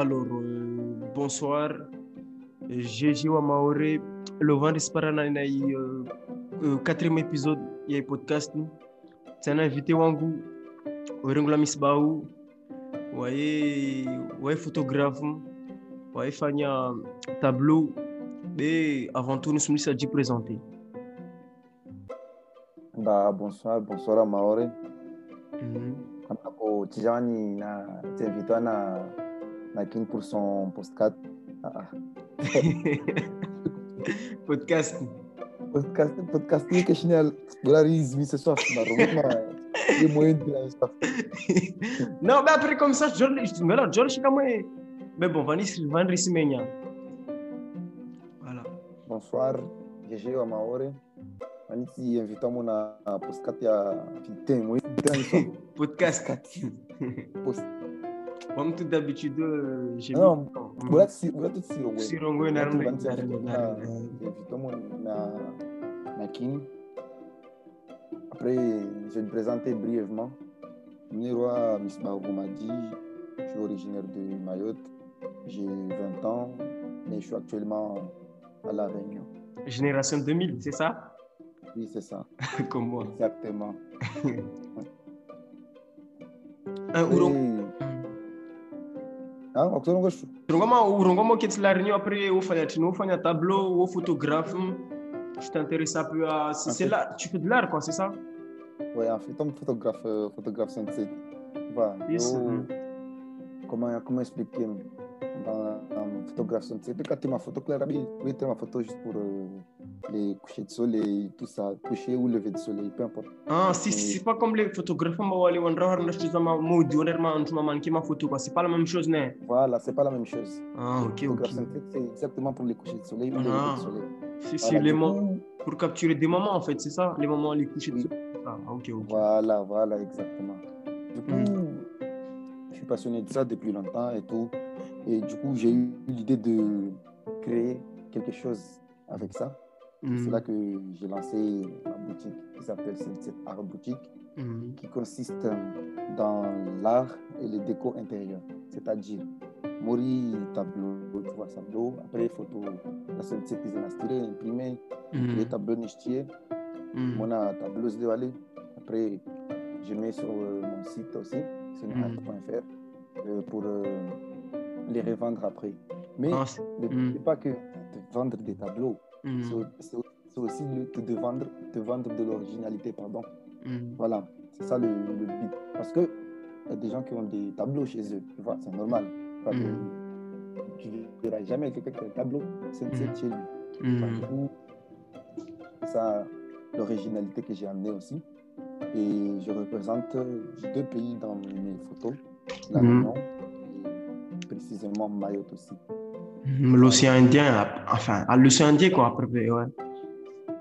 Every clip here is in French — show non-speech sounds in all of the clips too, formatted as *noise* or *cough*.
alors, euh, bonsoir. Gégé Wamaore. Le na i euh, euh, quatrième épisode ya podcast ni. Tana invité wangu Orengo la Misbau. Waye waye photographe. Waye fanya tableau. Mais avant tout, nous sommes ici à présenter. Bah, bonsoir, bonsoir à Maore. Mhm. Hapo Tijani na t'invite na na kin pour son postcard. *laughs* Ah, podcast. Podcast podcast ni keshinal dolariz mi ce soir na romana. Ni moyen de la non, mais après, comme ça, je mais là, je suis comme. Mais bon, Vanis, Vanis Menya. Voilà. Bonsoir, GG wa Maore. Aniti invitamo na na postcard ya putain moyen de Podcast. Comme tout d'habitude, euh, j'ai Non, mis- Bula si bula tout si Si Rongo na na. Après, je vais me présenter brièvement. Je suis originaire de Mayotte. J'ai 20 ans, mais je suis actuellement à La Réunion. Génération 2000, c'est ça? Oui, c'est ça, *laughs* Comme moi. exactement. *laughs* Un Ouro. Et- Ah, Oxford, je suis- Urongoma, urongoma uketi la réunion après au fanya tino, au fanya tableau, au photographe. Je t'intéresse un peu à. C'est c'est Ok. là, tu fais de l'art, quoi, c'est ça Ouais, en fait, comme photographe, euh, photographe sensei. Voilà. Yes, Yo, mhm. comment, comment expliquer dans, dans photographe sensei Peut-être que tu ma photo claire, oui, oui, tu ma photo juste pour euh, les couchers de soleil, tout ça, coucher ou lever de soleil, peu importe. Ah, si, si, c'est pas comme les photographes, on va aller on va ma photo. C'est pas la même chose, né Voilà, c'est pas la même chose. Ah, ok, ok. C'est exactement pour les couchers de soleil ou les Ah. levées de soleil. Si, si, Voilà, les moments, pour capturer des moments, en fait, c'est ça Les moments, les couchers de soleil. Ah, ok, ok. Voilà, voilà, exactement. Du coup, Mm. je suis passionné de ça depuis longtemps et tout. Et du coup, j'ai eu l'idée de créer quelque chose avec ça. C'est là que j'ai lancé ma boutique qui s'appelle Sunset Art Boutique, Mhm. qui consiste euh, dans l'art et les décos intérieurs. C'est-à-dire, Mori tableau, tu vois, tableau, après photo, la Sunset is inspiré, imprimé, les Mhm. tableaux nichetiers. Mon de aller. Après, je mets sur euh, mon site aussi, sunart.fr, euh, pour euh, les revendre après. Mais Ah, Mm. pas que de vendre des tableaux, Mhm. c'est au- c'est au- c'est aussi de, vendre, de vendre de l'originalité, pardon. Mhm. Voilà, c'est ça le, le but. Parce que y a des gens qui ont des tableaux chez eux, tu vois, c'est normal. Que- Tu ne verras jamais quelqu'un qui a un tableau, c'est Mm. chez lui. Enfin, c'est ça l'originalité que j'ai amenée aussi. Et je représente deux pays dans mes photos, la. Réunion et précisément Mayotte aussi. Mhm. L'océan Indien, enfin, à l'océan Indien, quoi, après, ouais.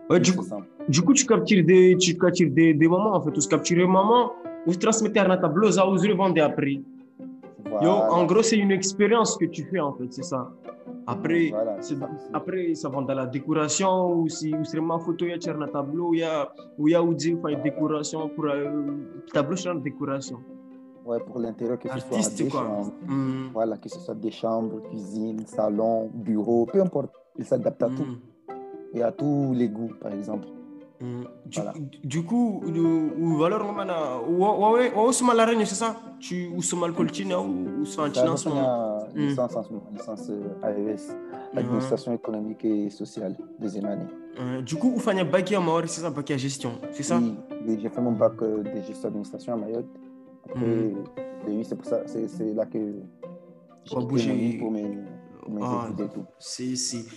Ouais, du coup, du coup, tu captures des, tu captures des, des moments, en fait. Tu captures un moment, vous transmettez à un tableau, ça vous revendez après. Yo, en gros, c'est une expérience que tu fais, en fait, c'est ça. Après, Voilà, ça. après, ça va dans la décoration, ou si ou c'est ma photo, il y a un tableau, il y a, ou il y a une décoration pour euh, tableau, c'est une décoration. Ouais, pour l'intérieur, que ce soit des quoi. chambres, Mhm. voilà, que ce soit des chambres, cuisine, salon, bureau, peu importe. Il s'adapte à tout Mhm. et à tous les goûts, par exemple. Du, Voilà. du coup, le- ou alors, on a, ou, ouais, ou, ou, la reine, c'est ça? Tu, ou mal coltina, ou, ou Ça, en ce moment? licence en ce moment, licence euh, AES, Mhm. administration économique et sociale, deuxième année. Euh, du coup, un bac à Maori, c'est ça, bac à gestion, c'est ça? Oui, oui, j'ai fait mon bac euh, de gestion d'administration à Mayotte. Mhm. et oui, c'est pour ça, c'est là que j'ai bouger. pour mes, pour mes Ah. études et tout.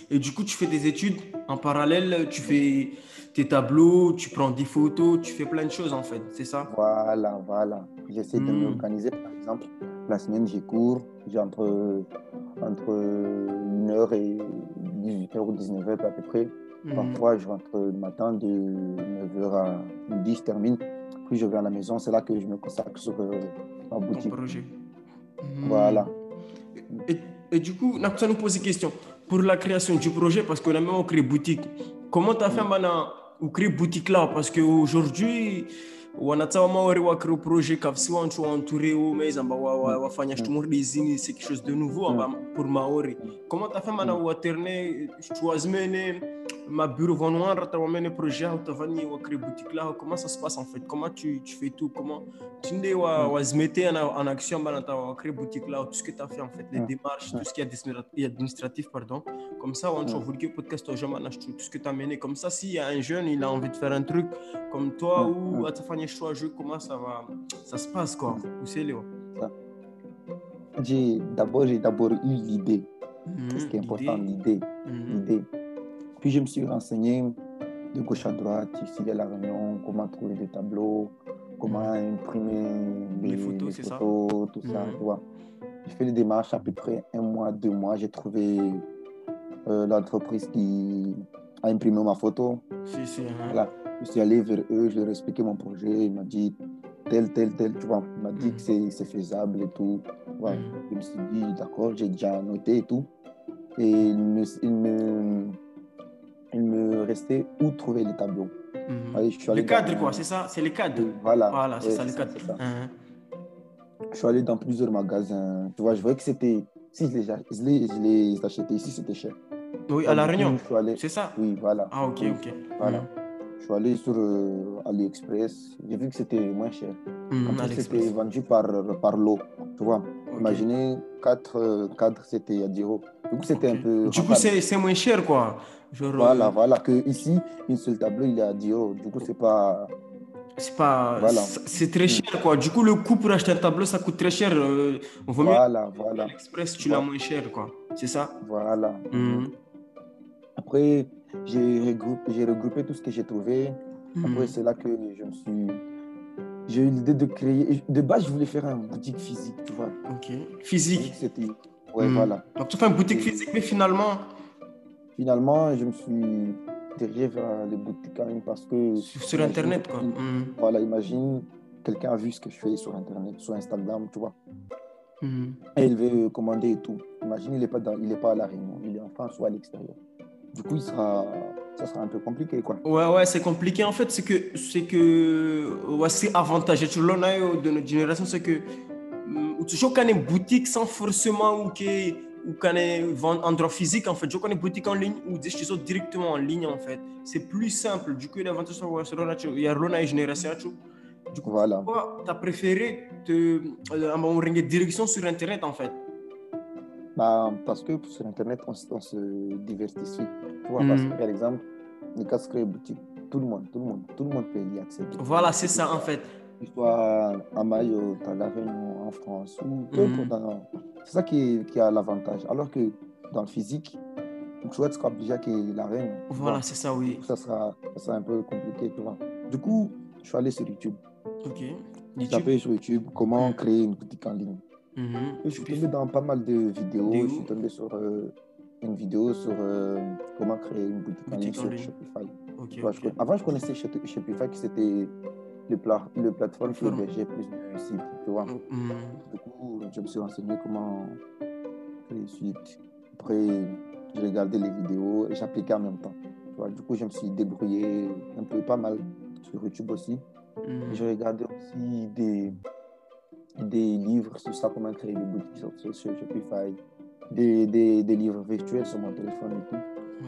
Et du coup, tu fais des études en parallèle, tu fais tes tableaux, tu prends des photos, tu fais plein de choses en fait, c'est ça? Voilà, voilà. J'essaie de Mhm. m'organiser. Par exemple, la semaine, j'ai cours. J'ai entre, entre 1h et 18h ou 19h à peu près. Mhm. Parfois, je rentre le matin de 9h à midi, je termine. Puis je vais à la maison. C'est là que je me consacre sur euh, ma boutique. projet. Voilà. Et, et du coup, ça nous pose une question. Pour la création du projet, parce qu'on a même créé boutique, comment tu as fait maintenant ou créer boutique là? Parce qu'aujourd'hui, wanatsawa maori wakiri projet kavisi wantro entouré o mais mba wafanya shtomordy izy igny c'est quelque chose de nouveau amba pour maori comment t'as fait mana waterné choisi mene ma bureau vonoir raha tao amene projet aho tavany wakiri boutique là comment ça se passe en fait? Comment tu, tu fais tout? Comment tu wa wazimete en, en action mbana tao wakiri boutique là tout ce que t'as fait en fait les démarches tout ce qui est administratif pardon. Comme ça on trouve que podcast au jamais tout ce que t'as mené. Comme ça s'il y a un jeune il a envie de faire un truc comme toi ou à ta famille choix jeu comment ça va ça se passe quoi? Où c'est Léo? D'abord j'ai d'abord eu l'idée. Mmh, ce qui est important l'idée. l'idée puis je me suis renseigné de gauche à droite ici à la réunion comment trouver des tableaux comment mmh. imprimer les, les photos, les ça? photos tout ça tu vois j'ai fait les démarches à peu près un mois deux mois j'ai trouvé euh, l'entreprise qui a imprimé ma photo si, si, hein. voilà je suis allé vers eux, je leur ai expliqué mon projet. Il m'a dit tel, tel, tel, tu vois. Il m'a dit que c'est faisable et tout. Ouais. Je me suis dit, d'accord, j'ai déjà noté et tout. Et il me, il me, il me restait où trouver les tableaux. Mm -hmm. Allez, je suis allé le cadre, dans... quoi, c'est ça C'est les cadres Voilà. Voilà, c'est ouais, ça, les cadres. Ça. -huh. Je suis allé dans plusieurs magasins. Tu vois, je voyais que c'était. Si je les, je les, je les achetais ici, c'était cher. Oui, à La Réunion. Allé... C'est ça? Oui, voilà. Ah, ok, oui, ok. Voilà. -hmm. Je suis allé sur euh, AliExpress. J'ai vu que c'était moins cher. Plus, c'était vendu par, par lot. Tu vois, imaginez 4 cadres, c'était à 10 euros. Du coup, c'était un peu. Du coup, c'est moins cher, quoi. Voilà, voilà. Que ici, une seule tableau, il à 10 euros. Du coup, c'est pas. c'est pas. Voilà. c'est- très Mm. cher, quoi. Du coup, le coût pour acheter un tableau, ça coûte très cher. euh, on vaut mieux Voilà, voilà. l'Express, tu l'as Voilà. moins cher, quoi. C'est ça Voilà. Mhm. Après, j'ai regroupé, regroupé tout ce que j'ai trouvé. Après, Mhm. c'est là que je me suis. J'ai eu l'idée de créer. De base, je voulais faire une boutique physique, tu vois. Ok. Physique. C'était. Ouais, voilà. Donc, tu fais une boutique physique, mais finalement, Finalement, je me suis dirigé vers les boutiques en ligne parce que. sur, Internet, quoi. Mhm. Voilà, imagine, quelqu'un a vu ce que je fais sur Internet, sur Instagram, tu vois. Mhm. Et il veut commander et tout. Imagine, il n'est pas, dans- il est pas à La Réunion, il est en France ou à l'extérieur. Du coup, il sera, ça sera un peu compliqué, quoi. Ouais, ouais, c'est compliqué. En fait, c'est que, c'est que, ouais, c'est avantageux. Tu as de notre génération, c'est que, tu joues une boutique sans forcément ou que, ou qu'on ait vendre endroit physique, en fait. Je connais boutique en ligne ou des choses directement en ligne, en fait. C'est plus simple. Du coup, l'avantage, c'est que il y a une génération. Du coup, Voilà. toi, tu as préféré te, euh, direction sur Internet, en fait? Bah, parce que sur Internet, on, se- on se diversifie. Tu vois, parce Mhm. que, par exemple, les cas créer boutique, tout le monde, tout le monde, tout le monde peut y accéder. Voilà, c'est ça, en fait. Que ce soit à Mayotte, à La Réunion, en France, ou peu dans- C'est ça qui, qui a l'avantage. Alors que dans le physique, tu vois, tu seras obligé que La tu Voilà, c'est ça, oui. ça sera, ça sera un peu compliqué, tu vois. Du coup, je suis allé sur YouTube. Ok. J'ai tapé sur YouTube comment Mhm. créer une boutique en ligne. Mhm. Et je suis tombé dans pas mal de vidéos. Je suis tombé sur euh, une vidéo sur euh, comment créer une boutique, en ligne sur. Shopify. Ok, Tu vois, je ok. connais- avant, je connaissais Shop- Shopify, que c'était le, pla le plateforme qui hébergeait plus de sites, tu vois. Mhm. Du coup, je me suis renseigné comment créer le site. Après, j'ai regardé les vidéos et j'appliquais en même temps. Tu vois, du coup, je me suis débrouillé un peu pas mal sur YouTube aussi. Mhm. J'ai regardé aussi des, des livres sur ça, comment créer des boutiques sur, Shopify, des, des, des livres virtuels sur mon téléphone et tout.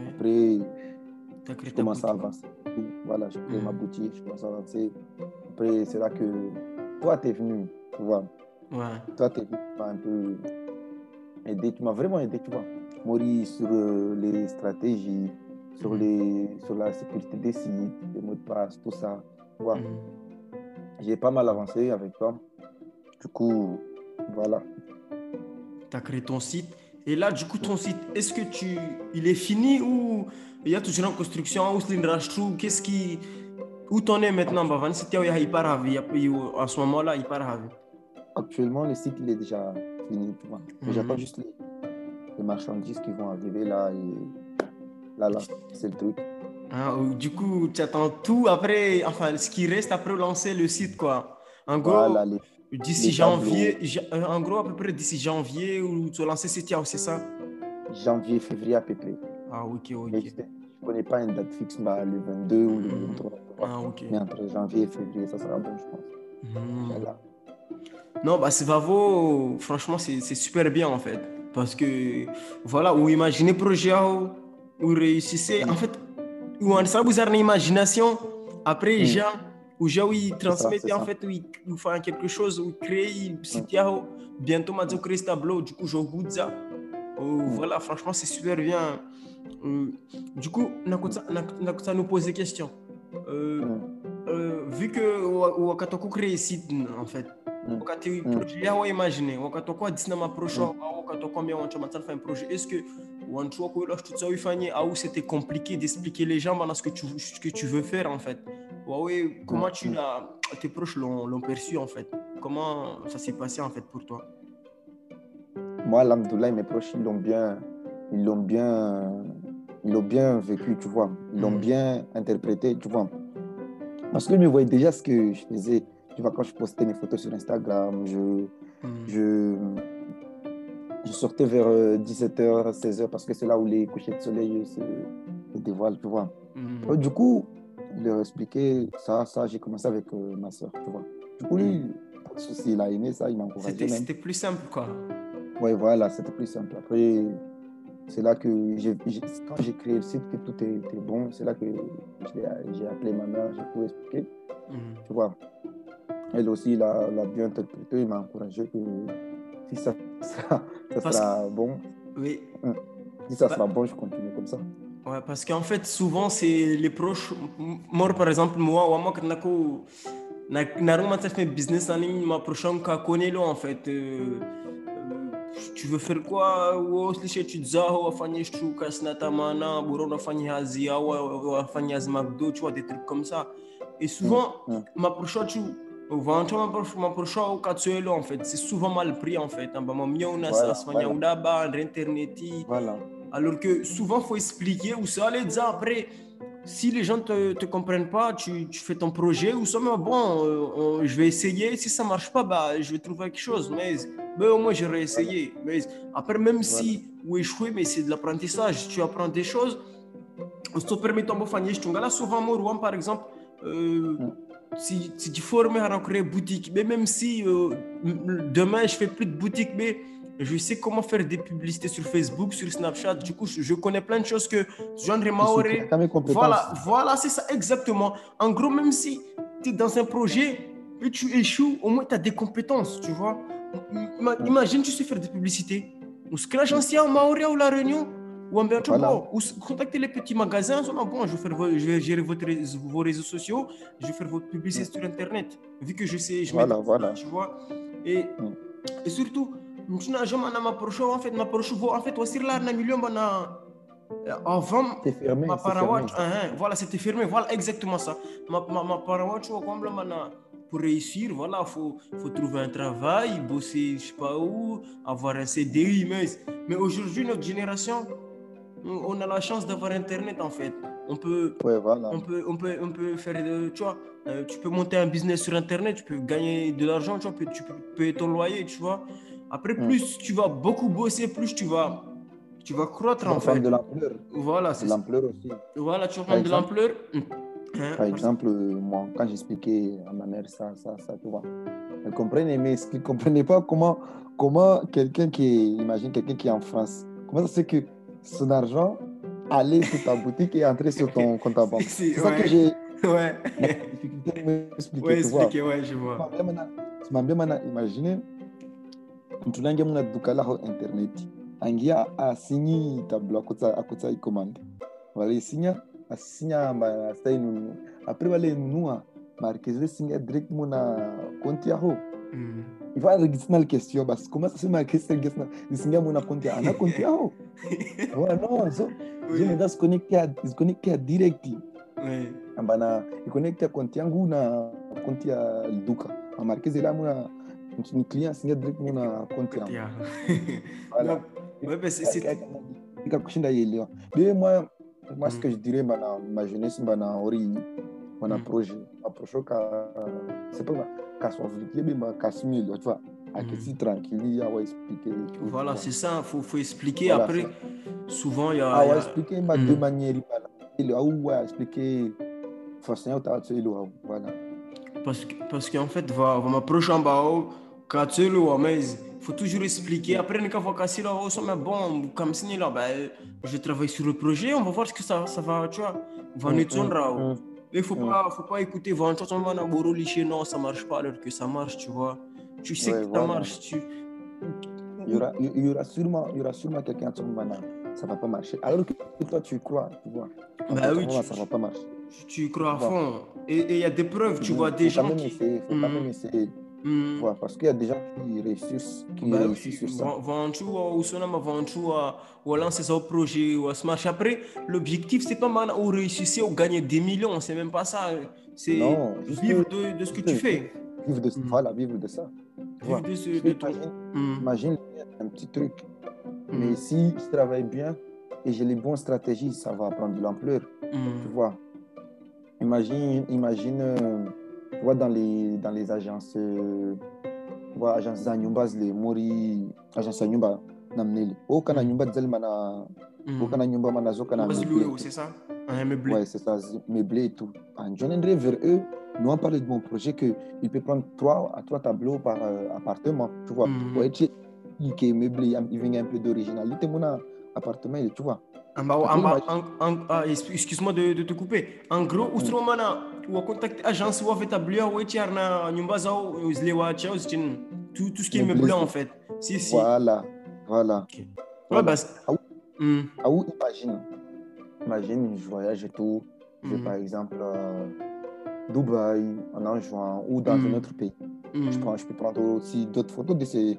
Après, je commence à avancer. Voilà, je crée Mhm. ma boutique, je commence à avancer. Après, c'est là que toi, tu es venu, tu vois. Ouais. Toi, tu es venu tu m'as un peu aidé, tu m'as vraiment aidé, tu vois. Maurice, sur euh, les stratégies, sur, Mhm. les, sur la sécurité des sites, les mots de passe, tout ça. Tu vois. Mhm. J'ai pas mal avancé avec toi. Du coup, voilà. Tu as créé ton site. Et là, du coup, ton site, est-ce que tu, il est fini ou il y a toujours en construction ou c'est une Qu'est-ce qui. Où t'en es maintenant il. Il y a- il y a- À ce moment-là, hyper ravi. Actuellement, le site, il est déjà fini, tu vois. Mais Mhm. J'attends juste les, les marchandises qui vont arriver là. Et là, là, c'est le truc. Ou- du coup, tu attends tout après, enfin, ce qui reste après lancer le site, quoi. En gros, Voilà, les, d'ici janvier, ja- euh, en gros, à peu près d'ici janvier, où tu as lancé ce c'est ça? Janvier, février à peu près. Ah, ok, ok. je ne connais pas une date fixe, bah, le 22 ou le Mm. 23. Ah, ok. Mais entre janvier et février, ça sera bon, je pense. Mhm. Inch'Allah. Non, bah, c'est Vavo, franchement, c'est super bien en fait. Parce que, voilà, ou imaginez projet, ou ou réussissez. En fait, ou en ça, vous avez une imagination. Après, Mm. Gens, ou gens, ils ça, en ça. fait, ils font quelque chose, ou créent, site, yao. bientôt, ce tableau, du coup, je goûte ça. Voilà, franchement, c'est super bien. Euh, Du coup, Nakota nous pose des questions. Euh, Mm. euh, vu que wakati wako créer site en fait wakati Mm. projet yao imagine wakati wako disina maproche au wakati wako ambia wantu matana faire un projet est-ce que wantu wako ila tout ça ifanye ou c'était compliqué d'expliquer les gens ce que tu ce que tu veux faire en fait ouais comment tu l'as tes proches l'ont l'ont perçu en fait? Comment ça s'est passé en fait pour toi? Moi, Alhamdoulilah, mes proches, ils l'ont bien, ils l'ont bien, ils l'ont bien vécu, tu vois. Ils l'ont Mhm. bien interprété, tu vois. Parce qu'ils me voyaient déjà ce que je faisais. Tu vois, quand je postais mes photos sur Instagram, je, Mm. je, je sortais vers 17h, 16h, parce que c'est là où les couchers de soleil se, se dévoilent, tu vois. Mm. Alors, du coup, leur expliquais ça, ça, j'ai commencé avec euh, ma soeur, tu vois. Du coup, lui, pas de souci, il a aimé ça, il m'a encouragé c'était plus simple quoi Oui, voilà, c'était plus simple. Après, c'est là que j'ai, quand j'ai créé le site, que tout était bon, c'est là que j'ai appelé ma mère, j'ai tout expliqué, Mm. tu vois. Elle aussi l'a, l'a bien interprété, il m'a encouragé que si ça sera, ça sera bon, oui si ça Bah- sera bon, je continue comme ça. Ouais, parce qu'en fait, souvent, c'est les proches. Moi, par exemple, moi, ou moi, quand ta fait business en ligne, ma prochaine ka connaît là, en fait. Euh, euh, tu veux faire quoi? Ou aussi, tu dis, ah, McDo, tu vois, des trucs comme ça. Et souvent, Mm, mm. ma prochaine, tu. Vancho ma proche ma prochaine au katsuelo en fait c'est souvent mal pris en fait una Voilà, sa voilà. udaba internet Voilà. alors que souvent, il faut expliquer ou ça dire après. Si les gens ne te, te comprennent pas, tu, tu fais ton projet ou ça, mais bon, euh, on- je vais essayer. Si ça marche pas, bah, je vais trouver quelque chose. Mais, mais au moins, j'aurais essayé. Mais après, même si ou échouer, mais c'est de l'apprentissage. Tu apprends des choses. Se permettant de faire souvent, moi, par exemple, euh, Mm. Si, si tu formes à créer boutique, mais même si euh, demain, je fais plus de boutique, mais je sais comment faire des publicités sur Facebook, sur Snapchat. Du coup, je, je connais plein de choses que genre Je suis Maoré. Voilà, voilà, c'est ça, exactement. En gros, même si tu es dans un projet et tu échoues, au moins tu as des compétences, tu vois. Ima- Imagine, tu sais faire des publicités. Ou ce que l'agence a Maoré ou La Réunion, ou bien, Voilà. bon, ou contacter les petits magasins. en bon, je vais, faire je vais gérer votre vos réseaux sociaux, je vais faire votre publicité sur Internet. Vu que je sais, je Voilà, voilà. tu vois. Et, et surtout, je n'ai jamais m'approché, en fait, m'approché, en fait, aussi là, un million, ben, avant, C'est fermé. ma parawatch, hein, voilà, c'était fermé, voilà exactement ça. Ma, ma, ma parawatch, mana, pour réussir, voilà, faut, faut trouver un travail, bosser, je sais pas où, avoir un CDI, mais, mais aujourd'hui, notre génération, on a la chance d'avoir Internet, en fait. On peut, Ouais, voilà. on peut, on peut, on peut faire, de- tu vois, euh, tu peux monter un business sur Internet, tu peux gagner de l'argent, tu vois, tu peux- tu peux payer ton loyer, tu vois. Après, plus tu vas beaucoup bosser, plus tu vas, tu vas croître, en fait. de l'ampleur. Voilà, c'est l'ampleur aussi. Voilà, tu prendre de exemple- l'ampleur. Hein, Par exemple, euh, moi, quand j'expliquais à ma mère ça, ça, ça, tu vois, elle comprenait, mais ce qu'elle ne comprenait pas, comment, comment quelqu'un qui est, imagine quelqu'un qui est en France, comment ça se fait que son argent allait sur ta boutique et entrer sur ton compte à banque. *laughs* C'est- ça ouais. que j'ai *laughs* Ouais, la difficulté de m'expliquer, ouais, expliquez, ouais, je vois. Simambia mana- imagine mtu nange muna duka laho interneti angia asinyi tablo akutsa akutsa ikomande wale isinya asinya ma stai nunu après wale nunua marqueze singa direct muna konti yaho Mm. Il va registra na question basi comment ça se marque c'est registra singa muna konti yaho ana konti yaho ouais non so je Oui, me das connecter à se connecter à direct. Ouais. ambana iconnecte konti yangu na konti ya duka. Amarkeze la muna ni client singa direct muna konti yangu voilà. Non, ouais, ben, c'est- c'est- ika kushinda yelewa be moi moi ce Mm. que je dirais bana ma jeunesse bana ori bana Mm. projet approche ka c'est pas ka sovrique be ma ka simile tu vois Mm. que si tranquille ya wa expliquer Voilà, tu c'est ça, il faut, faut expliquer. Voilà, Après, souvent, il y a. vois. ah wa expliquer ma deux manières bana le haut, ouais, expliquer. Façon, tu as le haut. Voilà. Parce que, parce qu'en fait, va, va m'approcher en bas, quand tu le haut, mais il faut toujours expliquer. Après, on va casser là haut, mais bon, comme si là, ben, je travaille sur le projet, on va voir ce que ça, ça va, tu vois. Va nous tourner là Il faut pas, faut pas écouter, va entendre un boro liché, non, ça marche pas, alors que ça marche, tu vois. Tu sais Ouais, que ça voilà. marche, tu. Il y aura, il y aura sûrement, il y aura sûrement quelqu'un qui ça va pas marcher. Alors que toi, tu crois, tu vois. Bah oui, tu- ça va pas marcher. Tu crois à fond. Et il y a des preuves, tu vois, des gens qui. faut Mm. même essayer. Mm. Vois, parce qu'il y a des gens qui réussissent, qui Bah réussissent sur ça. vão- vão tu ou sonama vão tu a ou lancer au projet ou à se marcher après l'objectif c'est pas maintenant ou réussir ou gagner des millions c'est même pas ça c'est vivre de, de ce que tu fais Vivre de, Mm. Voilà, vivre de ça. Vivre de, ce, de imagine, Mm, imagine un petit truc. mm, Mais si je travaille bien et j'ai les bonnes stratégies, ça va prendre de l'ampleur. Tu vois? Imagine, imagine euh, tu vois, dans les, dans les agences, euh, tu vois, agences Zanyumba, les Mori, agence Zanyumba, namneli. O kana nyumba dzali mana, o mm. kana nyumba mana zo kana Vas-y, meublé. Louis, c'est ça? Un meublé Ouais, c'est ça, meublé et tout. En je viendrai vers eux, nous on parlé de mon projet que il peut prendre trois à trois tableaux par euh, appartement, tu vois. Mhm. Ouais, tu il est meublé, il vient un peu d'originalité, mon appartement, tu vois. Ah, ex- excuse-moi de, de te couper. En gros, Mm. où mana ou à contacter agence ou à établir ou tu na nyumba zao ou zile wa chao zitin tout tout ce qui est Meublé, en fait. Si si. Voilà, voilà. Ok. Ouais bah. c'est- Ah oui. Mm, Ah imagine. Imagine, je voyage et tout. Je vais Mhm. par exemple euh, Dubaï en en juin ou dans Mhm. un autre pays. mm, Je, prends, je peux prendre aussi d'autres photos de ces,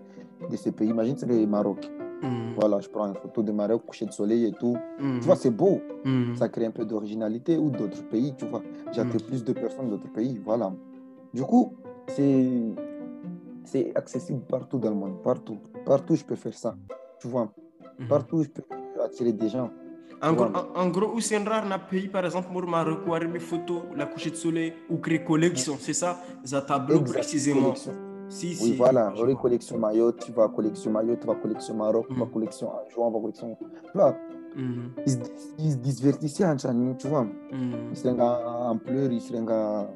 de ces pays. Imagine, c'est le Maroc. Mm, Voilà, je prends une photo de Maroc, coucher de soleil et tout. mm, Tu vois, c'est beau. mm, Ça crée un peu d'originalité ou d'autres pays, tu vois. J'attire plus de personnes d'autres pays. Voilà. Du coup, c'est c'est accessible partout dans le monde. Partout. Partout, je peux faire ça. Tu vois. mm. Partout, je peux attirer des gens. En gros, en, en gros, où c'est rare dans pays, par exemple, pour Maroc, où mes photos, la coucher de soleil, ou créer collection, c'est ça, ça tableau précisément. Collection. Si, Oui, si. voilà. vois. collection Mayotte, tu vas collection Mayotte, tu vas collection Maroc, tu vas Mhm. collection Anjouan, tu vas collection. Tu vois, Mm, ils se, ils se divertissaient en Tchani, tu vois. mm. Ils seraient en pleurs, ils en.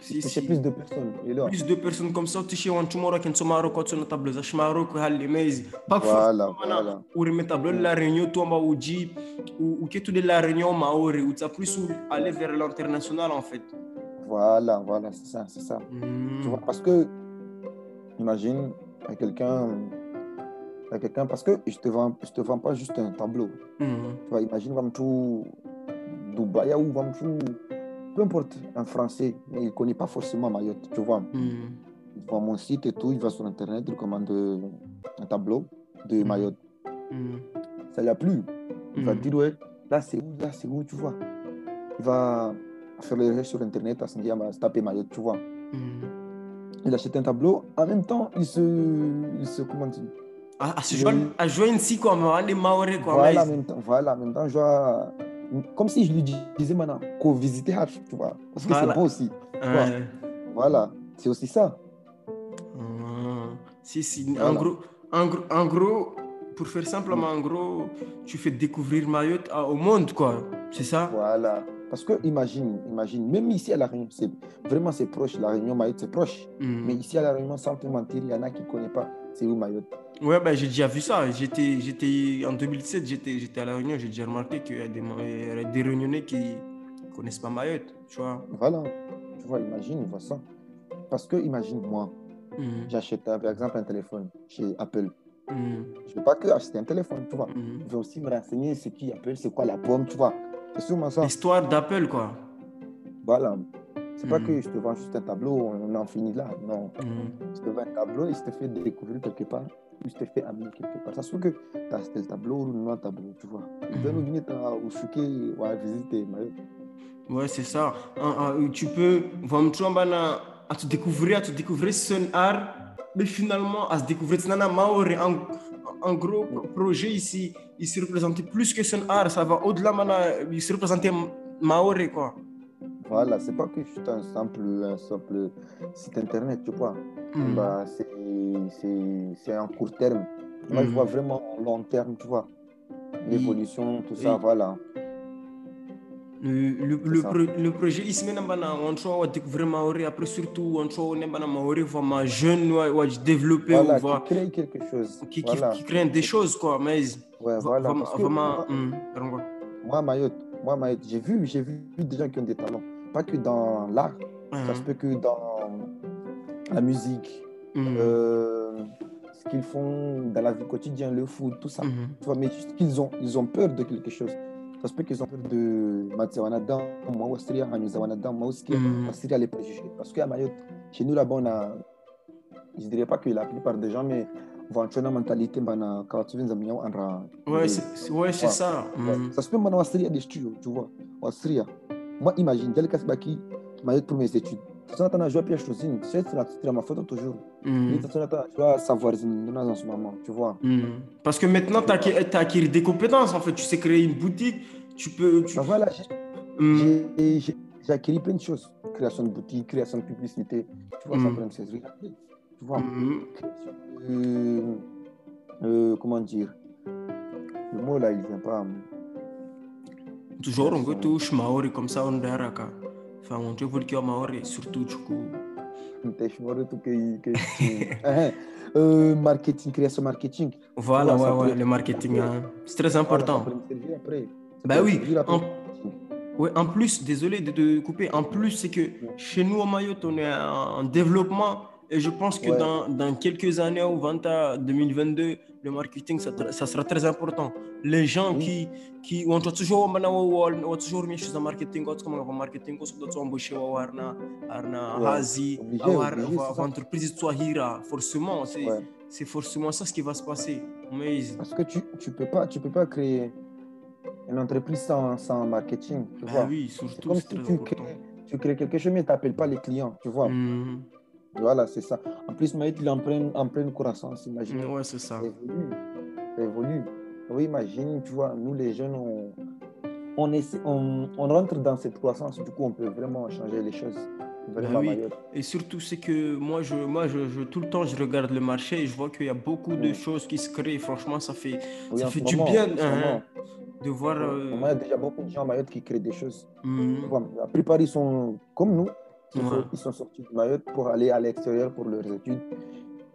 Si, si. plus de personnes. Plus de personnes comme ça tu sais on tu moro quand Maroc quand on table za Maroc hal mais pas voilà, voilà. ou remettre table la réunion toi ma uji ou que tout de la réunion maori ou ça plus aller vers l'international en fait Voilà, voilà, c'est ça, c'est ça. Mm. Tu vois, parce que, imagine, a quelqu'un, quelqu'un, parce que je te vends, je te vends pas juste un tableau. Mm. Tu vois, imagine, va me tout Dubaï ou va me tout, peu importe, un Français, mais il connaît pas forcément Mayotte, tu vois. Mm. Il va à mon site et tout, il va sur Internet, il commande un tableau de Mhm. Mayotte. Mm. Ça lui a plu. Il va Mhm. dire, ouais, là c'est où, là c'est où, tu vois. Il va faire les recherches sur Internet, à se dire, taper Mayotte, tu vois. Il achète un tableau, en même temps, il se, il se comment dire, à se joindre à joindre si quoi mais les maori quoi voilà, en même temps, voilà, en même temps, je vois, comme si je lui disais maintenant, qu'au visiter Hatch, tu vois, parce que Voilà. c'est beau aussi, Ouais. voilà, c'est aussi ça, Ah, si si en gros en gros en gros pour faire simplement en gros tu fais découvrir Mayotte au monde quoi c'est ça? Voilà, parce que imagine, imagine, même ici à La Réunion, c'est vraiment c'est proche, La Réunion, Mayotte, c'est proche, Mm. mais ici à La Réunion, sans te mentir, il y en a qui ne connaissent pas, c'est où Mayotte, Ouais, ben, j'ai déjà vu ça. J'étais, j'étais, en 2007, j'étais, j'étais à La Réunion. J'ai déjà remarqué qu'il y a des, il y a des Réunionnais qui ne connaissent pas Mayotte. Tu vois. voilà, tu vois, imagine, il voit ça, parce que imagine, moi, Mm, j'achète par exemple un téléphone chez Apple, mm, je ne vais pas que acheter un téléphone, tu vois, je vais aussi me renseigner ce qui Apple, c'est quoi la pomme, tu vois. L'histoire d'Apple, quoi. Voilà. C'est pas Mhm. que je te vends juste un tableau, on en finit là. Non. Mm, Je te vends un tableau et je te fais découvrir quelque part. Ou je te fais amener quelque part. Ça se que tu as acheté le tableau ou non tableau, tu vois. Mhm. Ben, nous venir au Chouké, ou à visiter. Ouais, c'est ça. Ah, tu peux, tu vois, à, te découvrir, à te découvrir son art, mais finalement, à se découvrir, c'est un gros, pro- projet ici, il se représentait plus que son art. Ça va au-delà, maintenant, il se représentait Maori, quoi. Voilà, c'est pas que juste un simple, un simple site internet, tu vois. Mm. Bah, c'est- un court terme. Moi, je Mhm. vois vraiment long terme, tu vois. L'évolution, tout ça, voilà. Le, le, pro- le projet se met on choix découvrir Maori après surtout on choix on Maori vraiment jeune ouais, ouais, développer Voilà, va qui crée quelque chose. qui, qui, voilà. qui crée des choses quoi mais Ouais, va- voilà. vraiment, Parce que vraiment moi- pardon. Moi, Mayotte, moi, Mayotte, j'ai vu, j'ai vu des gens qui ont des talents. Pas que dans l'art, ça se Hum, peut que dans la musique, hum, euh, ce qu'ils font dans la vie quotidienne, le foot, tout ça. Tu vois, mais juste qu'ils ont, ils ont peur de quelque chose. Se peut qu'ils ont peur de Matsawanada, moi, Austria, Hanyuzawanada, moi, aussi, Mhm. Austria, les préjugés. Parce qu'à Mayotte, chez nous, là-bas, on a, je dirais pas que la plupart des gens, mais on a une mentalité, on a, quand tu viens de on a- ouais c'est ouais, c'est ça hum. Ça se peut en Austria des studios, tu vois. En Austria. Moi, imagine, dès le cas qui m'a pour mes études. Ça on a joué à Pierre Chosine. C'est la ma photo toujours. Joué à savoir en ce moment, tu vois. Hum. parce que maintenant tu as acquis des compétences en fait tu sais créer une boutique tu peux tu... Ben voilà, j'ai- j'ai acquis plein de choses. Création de boutique, création de publicité. Tu vois, ça prend ses regarder. Tu vois. Création de- euh, comment dire Le mot là, il vient pas. toujours on go touche Maori comme ça on enfin on te veut qu'il y Maori surtout du coup Tu que- que- *laughs* marketing, création marketing. Voilà, Ouais, ouais, le marketing, hein, c'est très Voilà, important. après. Ça Bah oui. Ouais, en plus, désolé de te couper, en plus, c'est que chez nous, à Mayotte, on est en en développement et je pense que Ouais. dans, dans quelques années, au 20 à 2022, le marketing, ça, ça sera très important. Les gens Oui. qui, qui ont toujours, maintenant, toujours mis choses en marketing, ont comment on marketing, on doit embaucher, obligé, c'est ça. entreprise Swahira, forcément, c'est Ouais. c'est forcément ça ce qui va se passer. Mais Parce que tu ne peux, pas- tu peux pas créer une entreprise sans, sans marketing. Tu bah vois. oui, C'est surtout, comme c'est si très tu important. crées, tu crées quelque chose, mais tu n'appelles pas les clients. Tu vois. Mhm. Voilà, c'est ça. En plus, Maït, il est en pleine, en pleine croissance. Imagine. Ouais, c'est ça. Ça évolue. Oui, imagine, tu vois, nous les jeunes, on, on, essaie- on, on rentre dans cette croissance. Du coup, on peut vraiment changer les choses. Vraiment, oui. Mayotte. Et surtout, c'est que moi, je, moi je, je- tout le temps, je regarde le marché et je vois qu'il y a beaucoup de choses qui se créent. Franchement, ça fait, Oui, ça fait du bien hein, de voir. Euh, il y a déjà beaucoup de gens à Mayotte qui créent des choses. mm, vois, La plupart, ils sont comme nous. Ils, Ouais. sont, ils sont sortis de Mayotte pour aller à l'extérieur pour leurs études.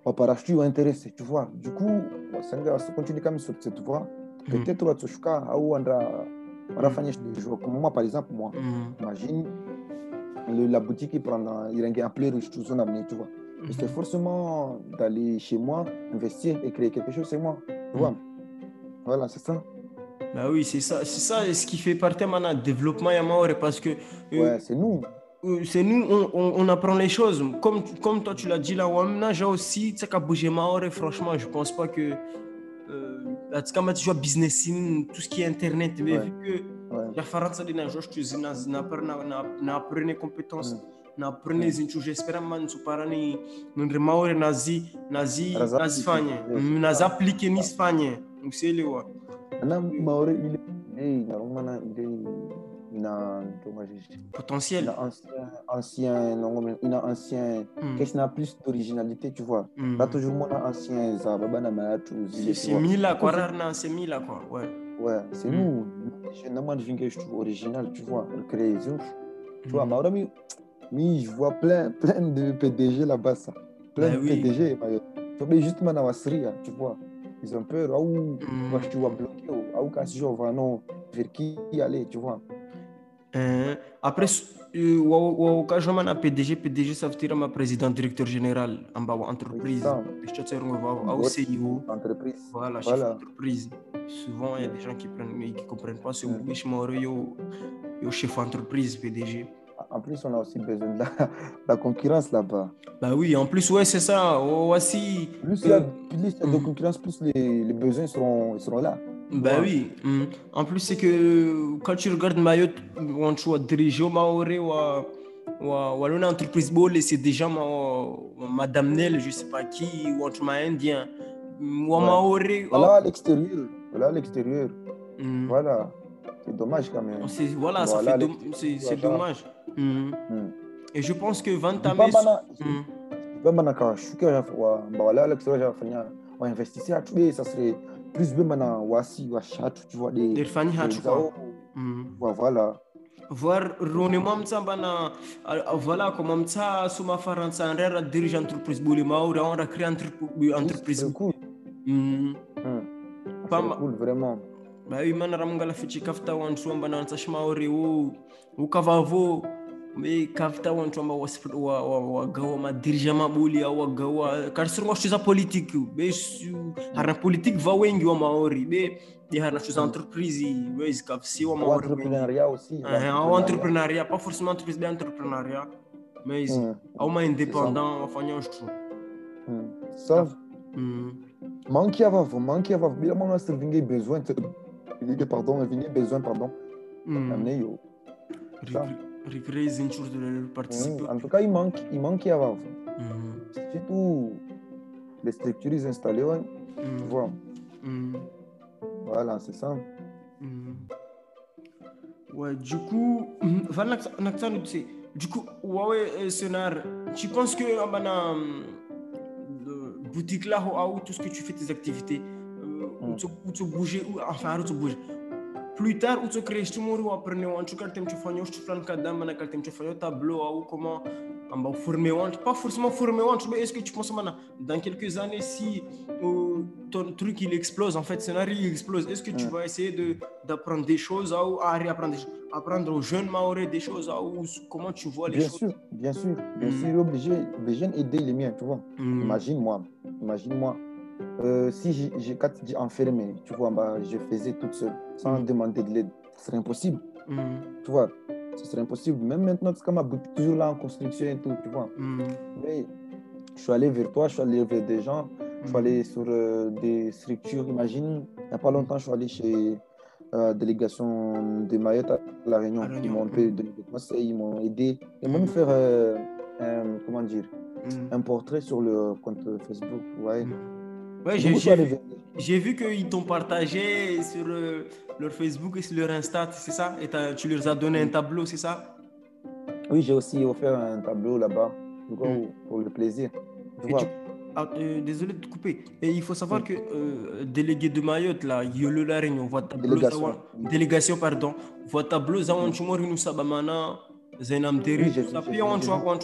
Au parachute ou intéressés, tu vois. Du coup, on continue quand même sur cette voie, mm, peut-être où on va on va faire des jours. Comme moi, par exemple, moi, mm, imagine le- la boutique qui prend il a appelé tout son avenir, tu vois. Et c'est forcément d'aller chez moi, investir et créer quelque chose chez moi. Tu vois. Voilà, c'est ça. Bah oui, c'est ça, c'est ça ce qui fait partie maintenant du développement Yamaore parce que euh, Ouais, c'est nous. Euh, c'est nous, on, on, on apprend les choses. Comme, comme toi, tu l'as dit là, Wamna, j'ai aussi, tu sais, qu'à bouger Maore, franchement, je pense pas que. Euh, tu business, tout ce qui est internet, mais Ouais. vu que. Ouais. Faran ça de na jos tu na na na na na na Mm. man su para ni no remaure nazi nazi Nas nas Espanha aplique, nas ah. aplique ni Espanha não je potentiel ancien, ancien, a ancien, Mm. qu'est-ce qui a plus d'originalité, tu vois? Mm. Là, toujours, mon ancien, ça, baba, na, ma, tu, c'est mila quoi rare na c'est mila quoi ouais Ouais, c'est nous, je demande quelque chose original, tu vois, le créer, tu vois. Mais, mais je vois plein, plein de PDG là-bas, ça. Plein Bah de. PDG, Mayotte. Tu vois, justement, dans la série, hein, tu vois. Ils ont peur, ah, ou, moi, je te vois bloqué, ah, ou, quand je vois, non, vers qui aller, tu vois. Hein. après man a PDG PDG ça veut dire ma président directeur général en bas entreprise je. CEO Entreprise. Voilà, chef d'entreprise. Souvent, il y a des gens qui mais qui comprennent pas ce mot. Je au chef d'entreprise, PDG. En plus, on a aussi besoin de la, *laughs* la concurrence là-bas. Bah oui, en plus, ouais, c'est ça. Oh, aussi. Plus il y a, Euh, plus il y a de mm. concurrence, plus les, les besoins seront, seront là. Bah Ouais. oui. mm. En plus, c'est que quand tu regardes Mayotte, on choix diriger au Maoré ou ou une entreprise bol, c'est déjà ma, Madame Nel, je sais pas qui, ou entre ma Indien. Ou Ouais. Maoré. Voilà à l'extérieur. Voilà à l'extérieur. oh, mm. Voilà. C'est dommage quand même. C'est- Voilà, ça Voilà, fait dom- c'est voilà. dommage. Mm. Mm. Et je pense que 20 Pas ans. bana- Mm. pas shuka ya wa ba wala à l'extérieur ya fanya wa investir à tout ça serait plus be mana wasi washatro tu vois des rony moa mitsamba na voilà comme mitsa soma raha dirige entreprise boly mao raha raha créé entreprise. Mm. cool. Vraiment. Bah oui mana raha mangala fitsikafa tao androsoa mbana antsasy mao reo o kava amba wasp- wa- wa- wagao madirige maboly ao wagao kary sorognôsotro za politike io be harina politike vaoengy io amahory be de harina soza entreprise hoe izy kavy sy io Ou amahory entrepreneuriat aussi. ao entreprenariat pas forcément entreprise be entreprenariat mais izy Hum, ao ma indépendant afanyaozotro hum. Sauf, Mm. manquer avoir, manquer avoir. Bien, moi, c'est vingue besoin. Vingue, pardon, vingue besoin, pardon. Mm. Amener, yo. Recréer izy intsoro de participer Hum, En tout cas, il manque, il manque avoir. Mm. Surtout les structures installées, ouais. Tu Mm. vois. Mm. Voilà, c'est ça. Mm. Ouais, du coup, mm, voilà, Naktan, tu sais, du coup, ouais, Sonar, tu penses que ah, ben, euh, le boutique là, ou tout ce que tu fais, tes activités, euh, où Mm. tu où tu bouges, ou enfin, où tu bouges. Plus tard, tu fais un cadre, maintenant, tu fais un tableau, ou comment, on va former, ou pas forcément former, mais est-ce que tu penses maintenant, dans quelques années, si euh, ton truc il explose, en fait, scénario il explose, est-ce que tu vas essayer de d'apprendre des choses ou à réapprendre des apprendre aux jeunes maoris des choses ou comment tu vois les Bien choses? sûr, bien sûr, bien Mm. sûr, obligé, obligé d'aider les miens, tu vois. Mm. Imagine-moi, imagine-moi. Euh, si j'ai- quand j'ai enfermé, tu vois, bah, je faisais toute seule, sans Mm. demander de l'aide, ce serait impossible, Mm. tu vois. Ce serait impossible. Même maintenant, c'est comme ma boutique toujours là en construction et tout, tu vois. Mm. Mais je suis allé vers toi, je suis allé vers des gens, je suis allé sur euh, des structures. Imagine, il n'y a pas longtemps, je suis allé chez la délégation de Mayotte à La Réunion. À La Ils m'ont donné des conseils, ils m'ont aidé. Ils m'ont fait, euh, un- comment dire, un portrait sur le compte Facebook. Ouais. Ouais, j'ai vu, qu'ils t'ont partagé sur euh, leur Facebook et sur leur Insta, c'est ça? Et tu leur as donné un tableau, c'est ça? Oui, j'ai aussi offert un tableau là-bas, du coup, Mm. pour le plaisir. Tu Ah, euh, désolé de te couper. Et il faut savoir Mm. que euh, délégué de Mayotte, là, Yolo La Réunion, voit tableau, Délégation. délégation, pardon, voit tableau, Zawan Chumori, nous sabamana, Zainam Puis on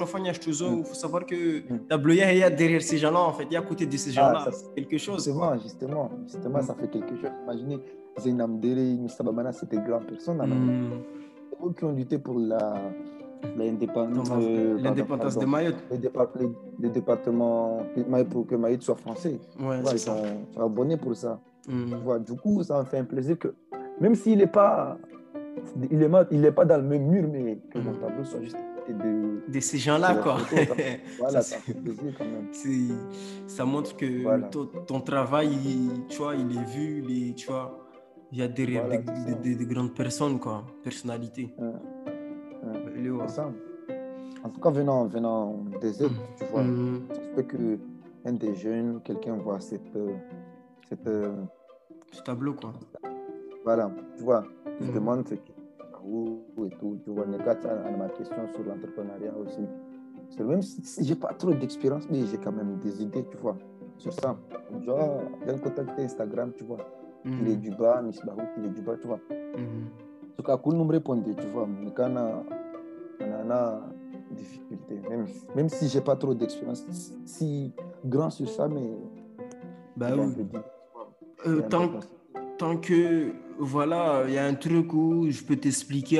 Fanya Chtuzo, Mm. il faut savoir que Mm. tableau, il y a- il derrière ces gens-là, en fait, il y a à côté de ces gens-là, ça, c'est- quelque chose. Justement, justement, justement, Mm. ça fait quelque chose. Imaginez, Zainam Dere, Moussa Bamana, c'était des grandes personnes. hein, Mm. C'est eux qui ont lutté pour la, l'indépendance, euh, L'indépendance de. Mayotte. le, départ- le- le département pour que Mayotte soit français. Ouais, ils sont, sont abonnés pour ça. Mm. Vois, du coup, ça me fait un plaisir que, même s'il n'est pas, il est, mal- il est pas dans le même mur, mais que mon Mm. tableau soit juste de. De ces gens-là, quoi. photo, *laughs* Voilà, Ça, ça fait plaisir quand même. *laughs* Ça montre que Voilà. ton, ton travail, il- tu vois, il est vu, il est- tu vois, il y a derrière Voilà, des, grandes personnes, quoi, personnalités. Hein, hein. Il est ouais. C'est ça. En tout cas, venant, venant des aides, tu vois, se fait que un des jeunes, quelqu'un voit cette, euh, cette euh, Ce tableau, quoi. voilà, tu vois, se Mhm. demande ce qui où et tout, tu vois, le gars, à ma question sur l'entrepreneuriat aussi. C'est même si, si j'ai pas trop d'expérience, mais j'ai quand même des idées, tu vois, sur ça. Genre, j'ai un contact Instagram, tu vois, il est Mhm. du bas, Miss Barou, il est du bas, tu vois. En tout cas, cool, nous me tu vois, mais quand on a, difficulté, même, même si j'ai pas trop d'expérience, si grand sur ça, mais Bah oui. Euh, tant, tant que, voilà, il y a un truc où je peux t'expliquer,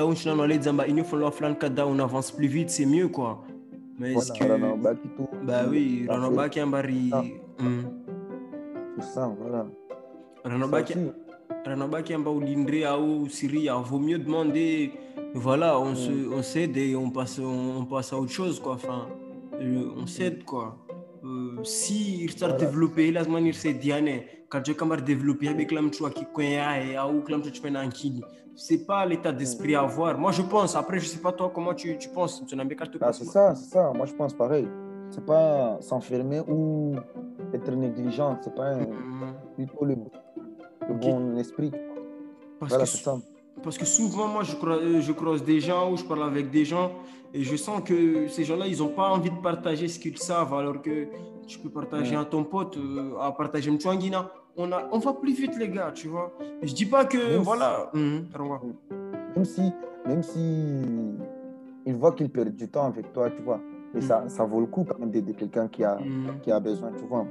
le on avance plus vite, c'est mieux, quoi. Mais est-ce Voilà, que. Bah oui, ça fait- Ranobaki Ambari. Ah. Mm. C'est ça, voilà. Ranobaki. Ça aussi, Ranobaki amba ulindre au Syrie, vaut mieux demander. Voilà, on, se, on s'aide et on passe, on, passe à autre chose, quoi. Enfin, euh, on s'aide, quoi. Euh, si il start Voilà. développer, la manière c'est Diane, quand je commence à développer avec la coinha et à où la kili. C'est pas l'état d'esprit à avoir. Moi, je pense. Après, je sais pas toi comment tu, tu penses. Tu n'as Ah, c'est ça, c'est ça. Moi, je pense pareil. C'est pas s'enfermer ou être négligent. C'est pas un- Mm. plutôt le, le Ok. bon esprit. Parce Voilà, que c'est ça. Parce que souvent, moi, je croise, euh, je croise des gens ou je parle avec des gens et je sens que ces gens-là, ils n'ont pas envie de partager ce qu'ils savent alors que tu peux partager à ton pote, euh, à partager Mchouanguina. On, a, on va plus vite, les gars, tu vois. Je dis pas que, Même voilà. Mhm. Même si même si il voit qu'il perd du temps avec toi, tu vois. Mais ça, Mhm. ça vaut le coup quand même d'aider quelqu'un qui a, Mhm. qui a besoin, tu vois.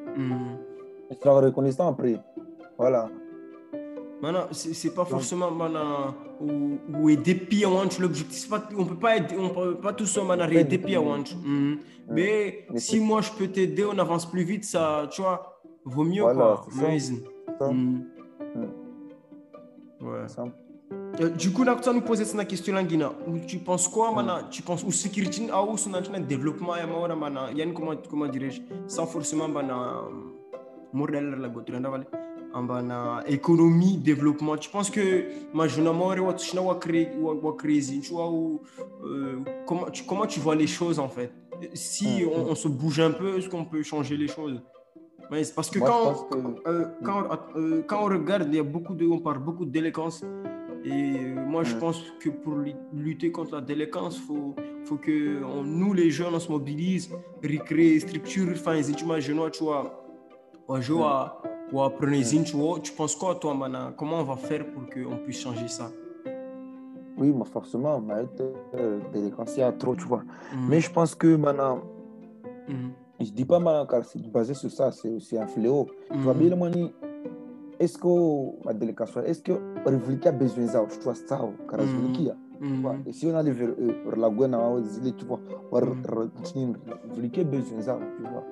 Tu seras reconnaissant après. Voilà. Maintenant, c'est pas forcément maintenant, ou, ou aider à wanch l'objectif. pas- On peut pas aider, on peut pas tout seul maintenant aider à wanch. Mais Mais si moi je peux t'aider, on avance plus vite, ça, tu vois, vaut mieux Voilà, quoi. Amazing. Ça, Mhm. Ouais. Euh, du coup, là, tu nous poser cette question là, Guina. Tu penses quoi, maintenant Tu penses ou sécurité, ah, ou son développement, et moi, maintenant, il y a une, comment, comment dirais-je, sans forcément, maintenant, modèle la gotre, en bana économie, développement. Tu penses que comment, tu, comment tu vois les choses en fait? Si Mm. on, on se bouge un peu, est-ce qu'on peut changer les choses? Mais c'est parce que Moi, quand, que- euh, quand, euh, quand on regarde, il y a beaucoup de, on parle beaucoup de délinquance. Et euh, moi, je Mm. pense que pour lu- lutter contre la délinquance, il faut, faut que on- nous, les jeunes, on se mobilise, recréer structure, enfin, les intimes jeunes, tu vois, on joue à, ou les tu penses quoi, toi, maintenant Comment on va faire pour qu'on puisse changer ça? Oui, mais forcément, mais, euh, délinquance, il y a trop, tu vois. Mm. Mais je pense que maintenant, Mm. je dis pas maintenant car c'est basé sur ça, c'est aussi un fléau. Tu vois, Mm. bien le est-ce que la délinquance, est-ce que République a besoin de ça, tu vois, ça, car. République. Mm. Et si on a vers euh, la Gouena, tu vois. République a besoin de ça, tu vois.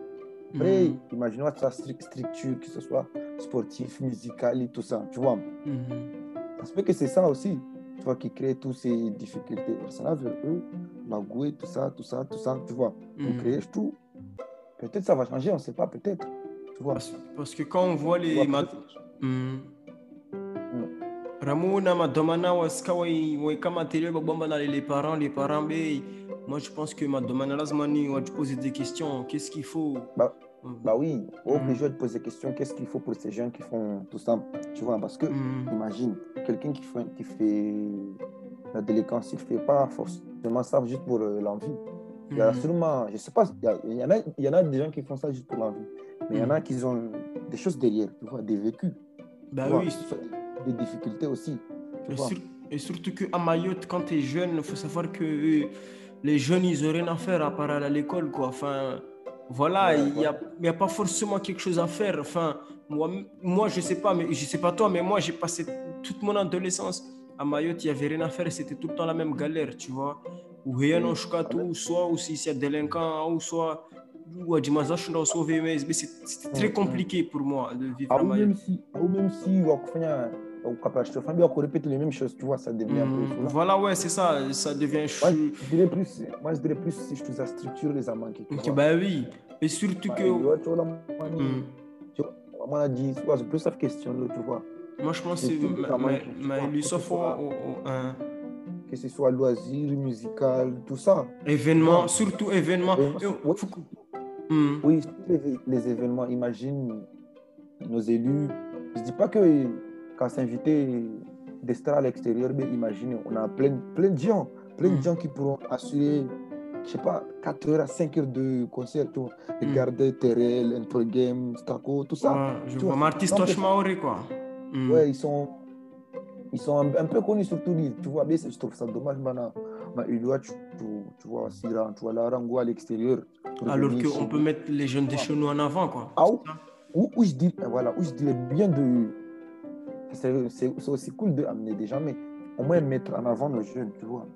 Après, Mm. imaginons ça structure, que ce soit sportif, musical et tout ça, tu vois. Mm. Ça se peut que c'est ça aussi, tu vois, qui crée toutes ces difficultés. Ça vers eux, la Goué, tout ça, tout ça, tout ça, tu vois. On Mm. crée tout. Peut-être ça va changer, on ne sait pas, peut-être. Tu vois. Parce, parce que quand on voit les. Mm. Ramona madomana waska wai wai kama télé babamba dans les parents les parents mais moi je pense que madomana lazmani on va te poser des questions qu'est-ce qu'il faut? Bah, Mm. Bah oui, Mhm. obligé de poser des questions. Qu'est-ce qu'il faut pour ces jeunes qui font tout ça Tu vois, parce que, Mm. imagine, quelqu'un qui fait, qui fait la délinquance, il ne fait pas forcément ça juste pour euh, l'envie. Il y a sûrement, je sais pas, il y, en a, il y en a des gens qui font ça juste pour l'envie. Mais il y en a qui ont des choses derrière, tu vois, des vécus. bah vois, oui des difficultés aussi. Tu et, vois. sur- et surtout que à Mayotte quand tu es jeune il faut savoir que euh, les jeunes ils ont rien à faire à part aller à l'école quoi enfin voilà il y a, a pas forcément quelque chose à faire enfin moi moi je sais pas mais je sais pas toi mais moi j'ai passé toute mon adolescence à Mayotte il y avait rien à faire c'était tout le temps la même galère tu vois ou rien Oui. en choukatou, soit ou si c'est délinquant ou soit ou à Dimazash dans sauver mais c'était très Mm, mm. compliqué pour moi de vivre Ah, à ou Mayotte même si, ou même si, on au capable de faire, on répète les mêmes choses, tu vois, ça devient un peu Mm, saoulant. voilà ouais c'est ça ça devient Moi, chou- je dirais plus, moi, je dirais plus si je faisais la structure, les a manqués. tu Ok, vois. bah oui. Et surtout Bah, que. tu vois, tu vois, là, moi, Hmm. tu vois, on a dit, tu vois, c'est plus cette question-là, tu vois. Moi, je pense que C'est que ce soit- au- au- un Que ce soit loisir, musical, tout ça. événement, Non. surtout événement. Événement, Et- ouais. faut que- Hmm. Oui, les, les événements, imagine nos élus. Je dis pas que quand c'est invité des stars à l'extérieur, mais imagine, on a plein, plein de gens, plein de Mm. gens qui pourront assurer, je sais pas, 4 heures à 5 heures de concert, tu vois. Mm. Regarder Terrell, Intro Game, Staco, tout ça. Ouais, je vois. artiste Tosh Maori, quoi. Hmm. Ouais, ils sont, ils sont un, un peu connus surtout, lui, tu vois, mais je trouve ça dommage, maintenant. Il doit, tu, tu, vois, Sira, tu vois, Larango à l'extérieur. Alors qu'on peut mettre les jeunes des chez nous en avant, quoi. Ah, où, où, où je dis, voilà, où je dirais bien de. C'est aussi cool d'amener des gens, mais au moins mettre en avant nos jeunes, tu vois.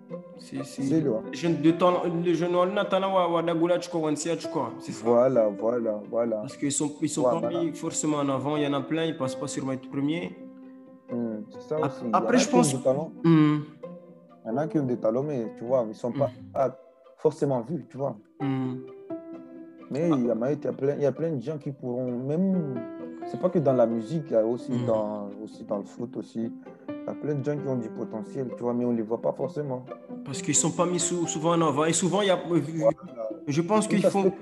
Le- les jeunes de temps, les jeunes on attend dagula tu. C'est ça? Voilà, voilà, voilà. Parce qu'ils sont ils sont pas mis forcément en avant. Il y en a plein, ils passent pas sur Maître Premier. C'est ça aussi. Après, je pense-. Hmm. Il y en a qui ont des talents, mais tu vois, ils sont pas ah, forcément vus, tu vois. Hmm. Mais il y, en a, il, y a plein, il y a plein de gens qui pourront même. C'est pas que dans la musique, il y a aussi, Mhm. dans, aussi dans le foot aussi. Il y a plein de gens qui ont du potentiel, tu vois, mais on ne les voit pas forcément. Parce qu'ils sont pas mis sou- souvent en avant. Et souvent, il y a. Voilà. Je pense qu'ils font.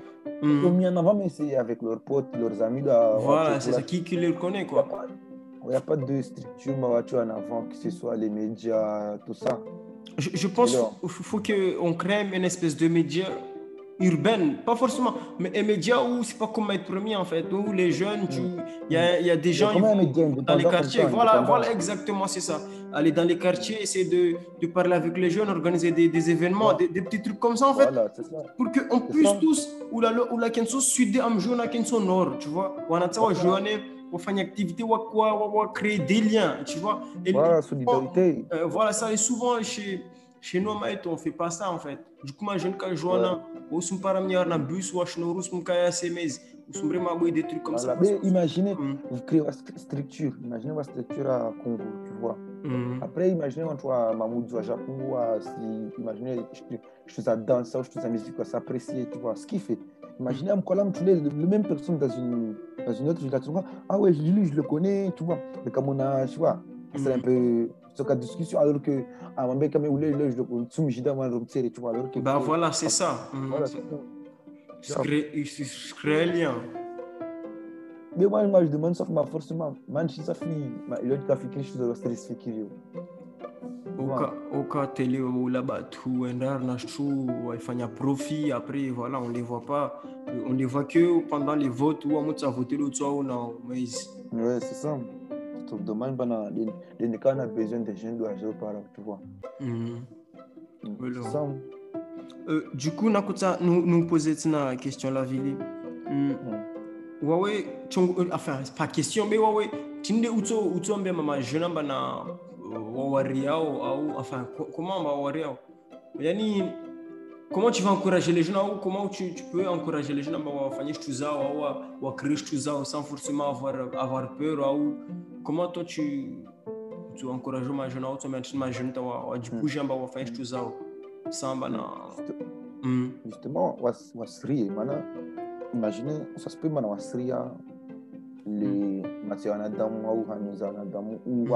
Ils Hmm. sont mis en avant, mais c'est avec leurs potes, leurs amis. Là, Voilà, c'est ça. Qui, qui les connaît, Il n'y a, quoi. il y a pas de structure voiture en avant, que ce soit les médias, tout ça. Je, je pense qu'il faut, faut qu'on crée une espèce de média urbaines, pas forcément, mais un média où c'est pas comme être premier en fait, où les jeunes, il y a, y a des gens ils- dans les quartiers. Voilà, voilà, exactement, c'est ça. Aller dans les quartiers, essayer de, de parler avec les jeunes, organiser des, des événements, Ouais. des, des petits trucs comme ça en fait, Voilà, ça. pour qu'on puisse ça. tous, ou la, ou la kenso sud am jouna kenso nord, tu vois. On a Voilà. joue, on fait une activité, va- on va créer des liens, tu vois. Et Voilà, solidarité. euh, voilà, ça est souvent chez, chez nous, Maït, on ne fait pas ça en fait. Du coup, moi, je ne peux pas ou sont pas ramener un bus ou acheter ou sont pas SMS ou sont vraiment des trucs comme ça. Mais imaginez, Mm, vous créez une stru- structure. Imaginez une structure à Congo, tu vois. mm, Après, imaginez, on voit Mahmoud au Japon, à- si, imaginez, je, je fais ça danse, ou je fais ça musique, ou s'apprécier, tu vois, ce qu'il fait. Imaginez, un Kolam, tu l'es, le même personne dans une, dans une autre génération, tu vois, ah ouais, lui, je le connais, tu vois, le Kamona, tu vois, c'est un mm. peu de discussion, alors que, ah, où là, je je tu vois, alors que. Bah voilà, c'est ça. Mm, Voilà, c'est- ça. créer un lien. Mais moi, moi, je demande ça, ma forcément, man, si ça fait, il y a quelque chose de stress, fait qu'il y a. Oka, oka télé ou là-bas, tout, waifanya profit, après, voilà, on les voit pas. On les voit que pendant les votes ou à ça voter l'autre ou non. Mais Ouais, c'est ça. C'est dommage, ben, les, les cas, on a besoin de jeunes doivent par là, tu vois. mm. Voilà. C'est ça. Euh, du coup, nous nous poser la question la ville. Mm. Wawe, euh, enfin, pas question, mais wawe, tinde uto uto mbe mama jeune bana wawariao ou enfin co- comment wawariao. Yani comment tu vas encourager les jeunes ou comment tu, tu peux encourager les jeunes à faire tout ça ou à créer sans forcément avoir avoir peur ou comment toi tu tu encourages ma jeune ou tu mets ma jeune du coup j'aime à faire tout ça sans bana. Mm. Justement, was, wasri, mana, imaginez, ça se peut, mana, wasri, les matières ou ou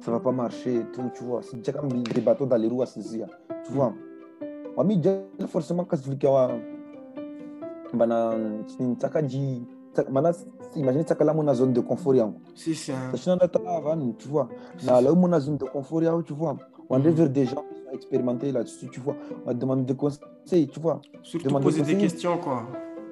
ça va pas marcher, tout, tu vois. C'est déjà comme des bateaux dans les roues tu vois. Déjà, forcément, que, mana, c'est ça dit, mana, imaginez, ça là, mon zone de confort, yango. Sachant que avant, tu vois, mon zone de confort, yango, tu vois, on est vers des gens qui sont expérimentés là-dessus, tu vois, on demande des conseils, tu vois. Surtout Demander poser des conseil. questions quoi.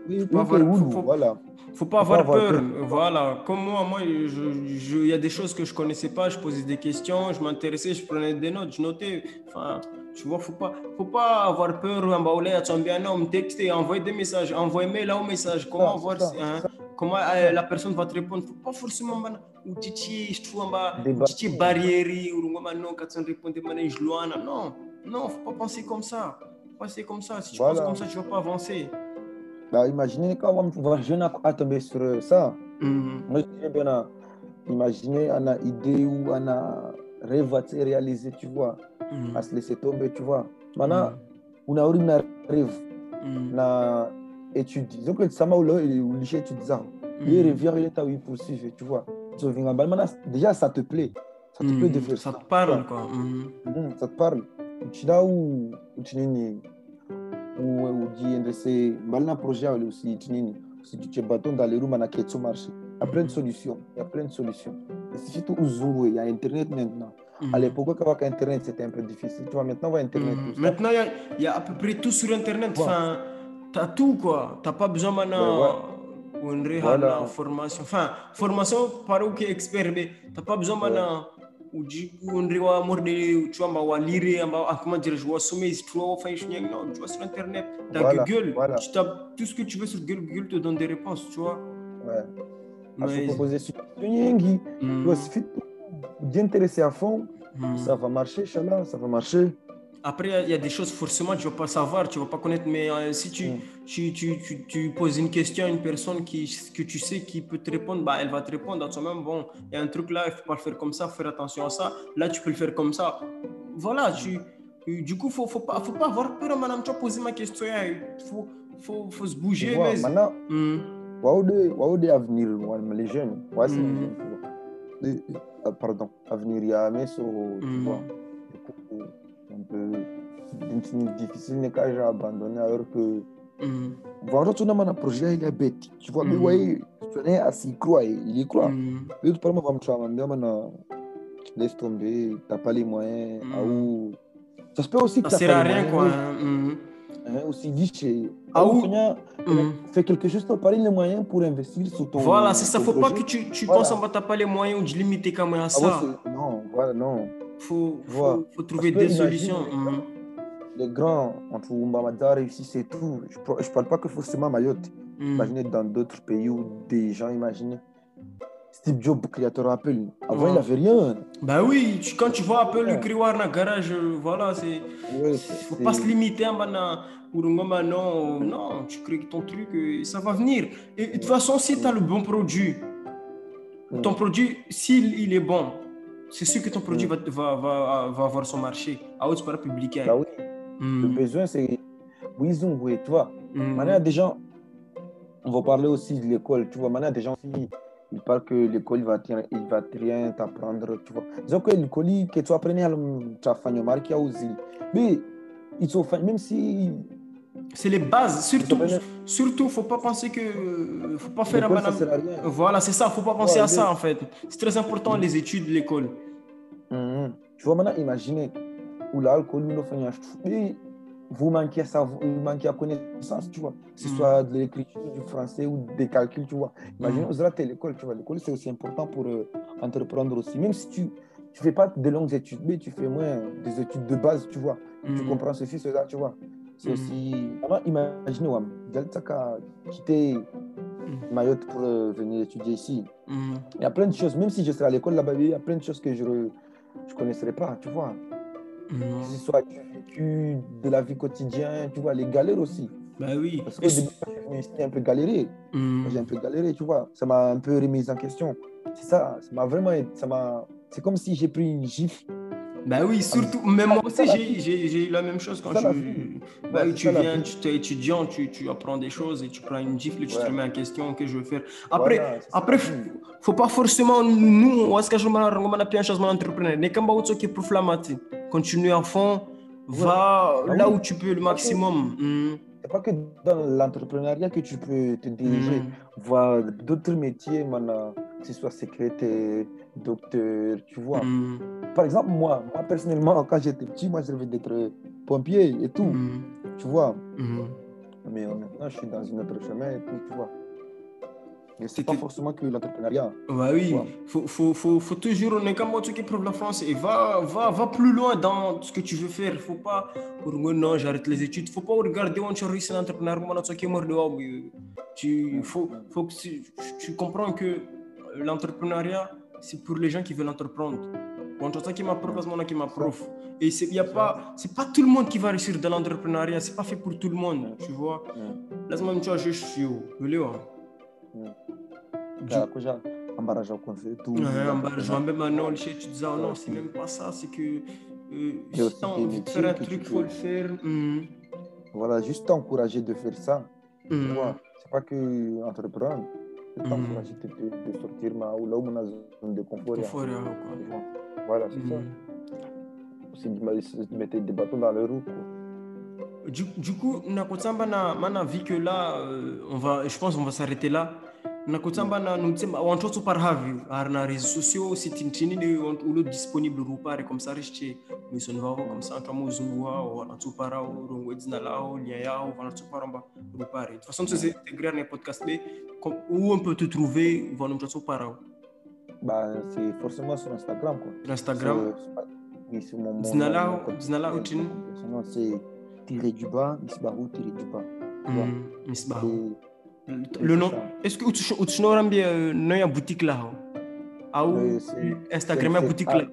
Oui, pas oui, avoir- faut- faut- voilà. Faut pas Faut avoir pas avoir peur. peur. Voilà. Comme moi, moi, je, je- il y a des choses que je connaissais pas, je posais des questions, je m'intéressais, je prenais des notes, je notais. Enfin, tu vois, faut pas, faut pas avoir peur. En bas, là, tu as bien un texte, envoyer des messages, envoyer mail là au message. Comment c'est voir, ça, hein, c'est comment euh, la personne va te répondre? Faut pas forcément, man, ou titi, je trouve, bah, titi barrière, ou non, quand on répond, je. Non, non, faut pas penser comme ça. Faut Penser comme ça. Si tu Voilà. penses comme ça, tu vas pas avancer. Bah, imaginez quand on va jeune à tomber sur ça. Mhm. Moi, je bien, à- imaginez, on a idée ou on a rêve à se réaliser, tu vois, Mhm. à se laisser tomber, tu vois. Maintenant, on a une rêve, Mhm. on a étudié. Donc, le sama ou le ou le étude ça. Les Mhm. rêves, il y a eu poursuivre, tu vois. Tu reviens en bas. Maintenant, déjà, ça te plaît. Ça te plaît de faire Ça ça. te parle, quoi. Ça te parle. Tu là où où tu n'es de ces malin projet aussi tu n'es ni si tu te bâton dans les roues mana qui est marché. Il y a plein de solutions. Il y a plein de solutions. Et c'est surtout jouer. Il y a Internet maintenant. À l'époque, quand il y Internet, c'était un peu difficile. Tu vois, maintenant, on va Internet. Ça. Maintenant, il y a- y, a à peu près tout sur Internet. Ouais. Enfin, tu as tout, quoi. Tu n'as pas besoin maintenant Ouais, d'une réelle Voilà. formation. Enfin, formation par où qui est expert, mais tu n'as pas besoin maintenant doit morder, tu vois, on va lire, on va, ah, comment dire, je vois sommet, tu vois, enfin, je non, tu vois sur Internet, as Voilà, Google, voilà. tu tapes tout ce que tu veux sur Google, Google te donne des réponses, tu vois. Ouais. Mais- faut poser sur suffit de t'intéresser à fond. Mhm. Ça va marcher, Inch'Allah, ça va marcher. Après, il y a- des choses, forcément, tu ne vas pas savoir, tu ne vas pas connaître, mais euh, si tu, Mm. tu, tu, tu, tu poses une question à une personne qui, que tu sais qui peut te répondre, bah, elle va te répondre à toi-même. Bon, il y a un truc là, il ne faut pas le faire comme ça, faut faire attention à ça. Là, tu peux le faire comme ça. Voilà, tu, du coup, il ne faut, faut, pas, faut pas avoir peur, madame. Tu as posé ma question, il faut, faut, faut se bouger. vois, mais... maintenant, Mm. Waouh de, waouh de avenir, les jeunes, ouais. Les- euh, pardon, avenir, il y a so, tu Mhm. vois. Un peu difficile, qu'à j'ai abandonné alors que. Mm. Voilà, tu n'as pas un projet, il est bête. Tu vois, mais Mhm. ouais, tu es assis, il croit, il y croit. Mm. Mais tu parles, moi, je vais me laisse tomber, tu n'as pas les moyens. Mhm. ah, ou- Ça se peut aussi que Ça t'as sert à rien, quoi. hein. Hein, aussi dit chez Ah, ou- quelque chose, tu pas les moyens pour investir sur ton. Voilà, c'est ça. Faut pas que tu, tu penses en t'as pas les moyens de limiter quand même à Ah, ça. non, voilà, non. Faut, Voilà. faut, faut trouver des solutions. les Mhm. Les grands, entre Oumbamada réussissent et tout. Je ne parle pas que forcément Mayotte. Mhm. Imaginez dans d'autres pays où des gens, imaginez. Steve Jobs, créateur Apple. Avant, Ouais. il n'avait rien. Bah oui, tu- quand tu vois peu le criwar dans le garage, euh, voilà, c'est. Ouais, faut c'est- pas se limiter hein, maintenant, pour un non, non, tu crées ton truc, euh, ça va venir. Et, de toute façon, si tu as le bon produit, Mm. ton produit, s'il il est bon, c'est sûr que ton produit va, va, va, va avoir son marché. À haute par public. Bah oui, Mm. le besoin, c'est. Oui, ils ont, oui, tu vois. Mm. Maintenant, il y a des gens, on va parler aussi de l'école, tu vois. Maintenant, il y a des gens qui ils parlent que l'école, il va il va rien t'apprendre, tu vois. Disons que l'école, que tu apprenais à le marqué aussi. Mais, ils sont même si. C'est les bases, surtout. Surtout, faut pas penser que. Faut pas faire un rien. Voilà, c'est ça, faut pas penser Ouais, à ça en fait. C'est très important les études, l'école. Mhm. Tu vois, maintenant, imaginez, où l'alcool, vous manquez à savoir, vous manquez à connaissance, tu vois. Que ce Mhm. soit de l'écriture, du français ou des calculs, tu vois. Imaginez, Mhm. vous ratez l'école, tu vois. L'école, c'est aussi important pour euh, entreprendre aussi. Même si tu ne fais pas de longues études, mais tu fais moins des études de base, tu vois. Tu comprends ceci, cela, tu vois. C'est aussi. Maintenant, imaginez, Wam, Delta a quitté Mayotte pour euh, venir étudier ici. Mhm. Il y a plein de choses, même si je serais à l'école là-bas, il y a plein de choses que je ne connaisserais pas, tu vois. Que ce soit du vécu, de la vie quotidienne, tu vois, les galères aussi. Bah oui. Parce que j'ai un peu galéré. J'ai un peu galéré, tu vois. Ça m'a un peu remis en question. C'est ça, ça m'a vraiment. Ça m'a... C'est comme si j'ai pris une gifle. Bah oui, surtout, même moi aussi, j'ai- j'ai j'ai eu la même chose quand je. Bah tu viens, vie. tu es étudiant, tu, tu apprends des choses et tu prends une gifle et tu te remets en question, que je vais faire. Après, Voilà, après vie. faut pas forcément, nous, on va se on a un changement d'entrepreneur. Mais quand tu es pour flamati, continue à fond, va Ah là où tu peux le maximum. C'est pas que dans l'entrepreneuriat que tu peux te diriger. Mhm. Voir d'autres métiers, maintenant, que ce soit secrétaire, docteur, tu vois. Mhm. Par exemple, moi, moi personnellement, quand j'étais petit, moi, je rêvais d'être pompier et tout, Mhm. tu vois. Mhm. Mais euh, maintenant, je suis dans un autre chemin et tout, tu vois. Et c'est pas forcément que l'entrepreneuriat. Bah oui, Ouais. faut, faut, faut, faut toujours, on est comme tu qui la France et va, va, va plus loin dans ce que tu veux faire. Faut pas, pour moi, non, j'arrête les études. Faut pas regarder où tu réussis l'entrepreneuriat, tu es mort de mais Tu, faut, faut que tu, tu comprends que l'entrepreneuriat, c'est pour les gens qui veulent entreprendre. Quand tu qui m'a prof, moi qui m'a prof. Et c'est pas, c'est pas tout le monde qui va réussir dans l'entrepreneuriat. C'est pas fait pour tout le monde, tu vois. Laisse-moi me dire, je suis où, même maintenant, le chef, tu disais, oh non, c'est même pas ça, c'est que euh, Il si t'as envie de faire un truc, tu faut le faire. Mhm. Voilà, juste t'encourager de faire ça. Tu vois, c'est pas que entreprendre. C'est Mhm. t'encourager de, de, de sortir ma, ou là où on a zone de confort. Là. faire, ouais, quoi. Voilà, c'est ça. Mhm. C'est de, me- de mettre des bâtons dans les roues. Quoi. Du, du coup, Nakotsamba, na, mana vu que là, euh, on va, je pense qu'on va s'arrêter là. Nakotsamba, na, nous disons, on trouve par havi, ar na réseaux sociaux, le disponible rupare, comme ça, reste, mais son va comme ça, comme zungwa, ou on a tout para, ou on a dit là, ou lia ya, ou on a tout para, rupare. De façon, mais comme- où on peut te trouver. Bah, c'est forcément sur Instagram. Quoi. Sur Instagram, c'est tiré du bas, tiré du bas. Le nom, ça. est-ce que tu tu n'auras bien non ya boutique là Ah ou Euh, c'est- Instagram ya boutique là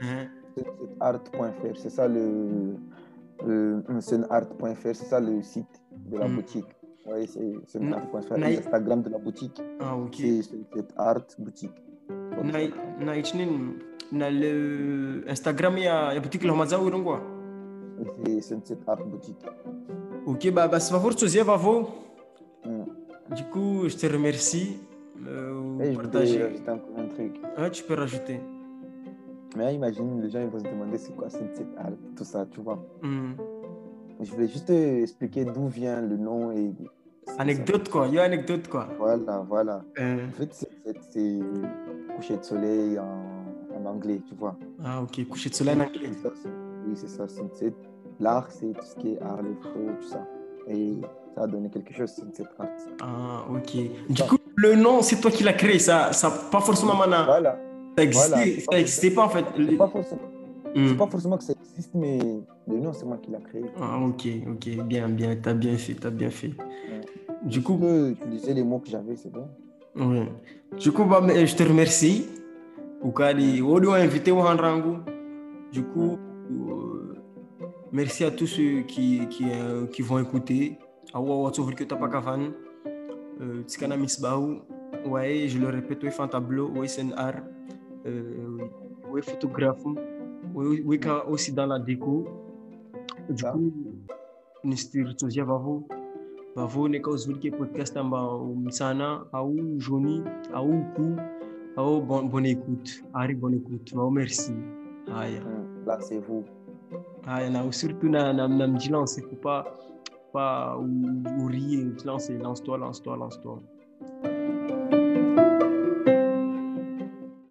Hein? C'est art.fr, c'est ça le, c'est art.fr, c'est ça le site de la Mm. boutique. Oui, c'est art.fr, l'Instagram de la boutique. Ah ok. C'est art boutique. Na na le Instagram ya ya boutique là maza ou quoi Et C'est c'est art boutique. Ok bah bah c'est favor tu zies vavo. Mm. Du coup je te remercie. Euh, je voudrais partager. rajouter encore un truc. Ah, tu peux rajouter. Mais imagine, les gens ils vont se demander c'est quoi cette art, tout ça, tu vois. Hmm. Je voulais juste expliquer d'où vient le nom et. Anecdote quoi, il y a anecdote quoi. Voilà, voilà. Euh, En fait, c'est- coucher de soleil en, en anglais, tu vois. ah ok, coucher de soleil en anglais. Ça, Oui, c'est ça. L'art, c'est tout ce qui est art, les photos, tout ça. Et ça a donné quelque chose, cette carte. Ah, ok. Du coup, le nom, c'est toi qui l'as créé. Ça, ça pas forcément maintenant. Voilà. Ça existait, Voilà. ça existait pas en fait. C'est pas forcément, c'est pas forcément que ça existe, mais le nom, c'est moi qui l'ai créé. Ah, ok, ok, bien, bien, t'as bien fait, t'as bien fait. Du Du coup, coup, peux utiliser les mots que j'avais, c'est bon. ouais. Du coup, bah, je te remercie. Ukali, Odo invité au Handrangu. Du coup, euh, merci à tous ceux qui, qui, euh, qui vont écouter. Awa que Misbahou. Ouais, je le répète, oui, fan tableau, oui, c'est un art. Euh, oui, photographe. Quand aussi dans la déco. Du coup, Nistir Tozia Vavo. Vavo, neka uzuri ke podcast amba msana, au Joni, au Ku, au bon, bonne écoute. Harry, bonne écoute. Vavo, merci. Hmm. Là, c'est vous. Haya, na surtout na, na, faut pas, pas ou, ou rien, lance-toi, lance-toi, lance-toi.